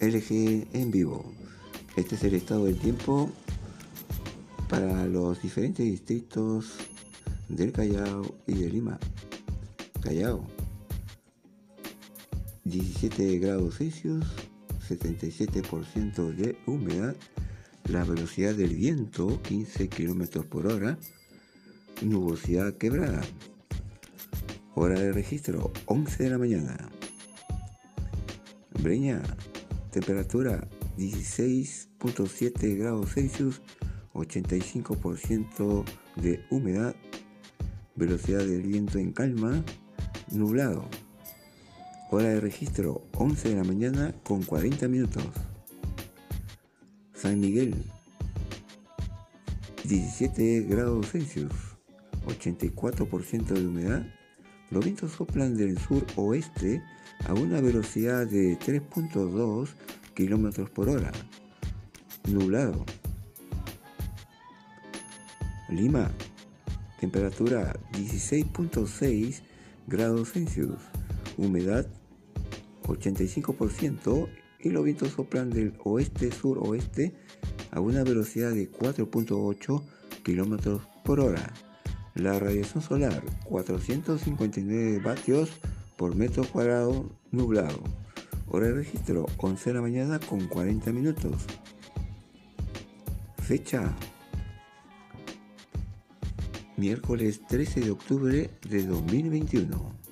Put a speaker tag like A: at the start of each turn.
A: LG en vivo. Este es el estado del tiempo para los diferentes distritos del Callao y de Lima. Callao, 17 grados Celsius, 77% de humedad, la velocidad del viento 15 km por hora, nubosidad quebrada. Hora de registro 11 de la mañana. Breña, temperatura 16.7 grados Celsius, 85% de humedad, velocidad del viento en calma, nublado. Hora de registro 11 de la mañana con 40 minutos. San Miguel 17 grados Celsius, 84% de humedad. Los vientos soplan del sur oeste a una velocidad de 3.2 km por hora. Nublado. Lima, temperatura 16.6 grados Celsius, humedad 85% y los vientos soplan del oeste-suroeste a una velocidad de 4.8 km por hora. La radiación solar 459 vatios por metro cuadrado nublado. Hora de registro 11 de la mañana con 40 minutos. Fecha miércoles 13 de octubre de 2021.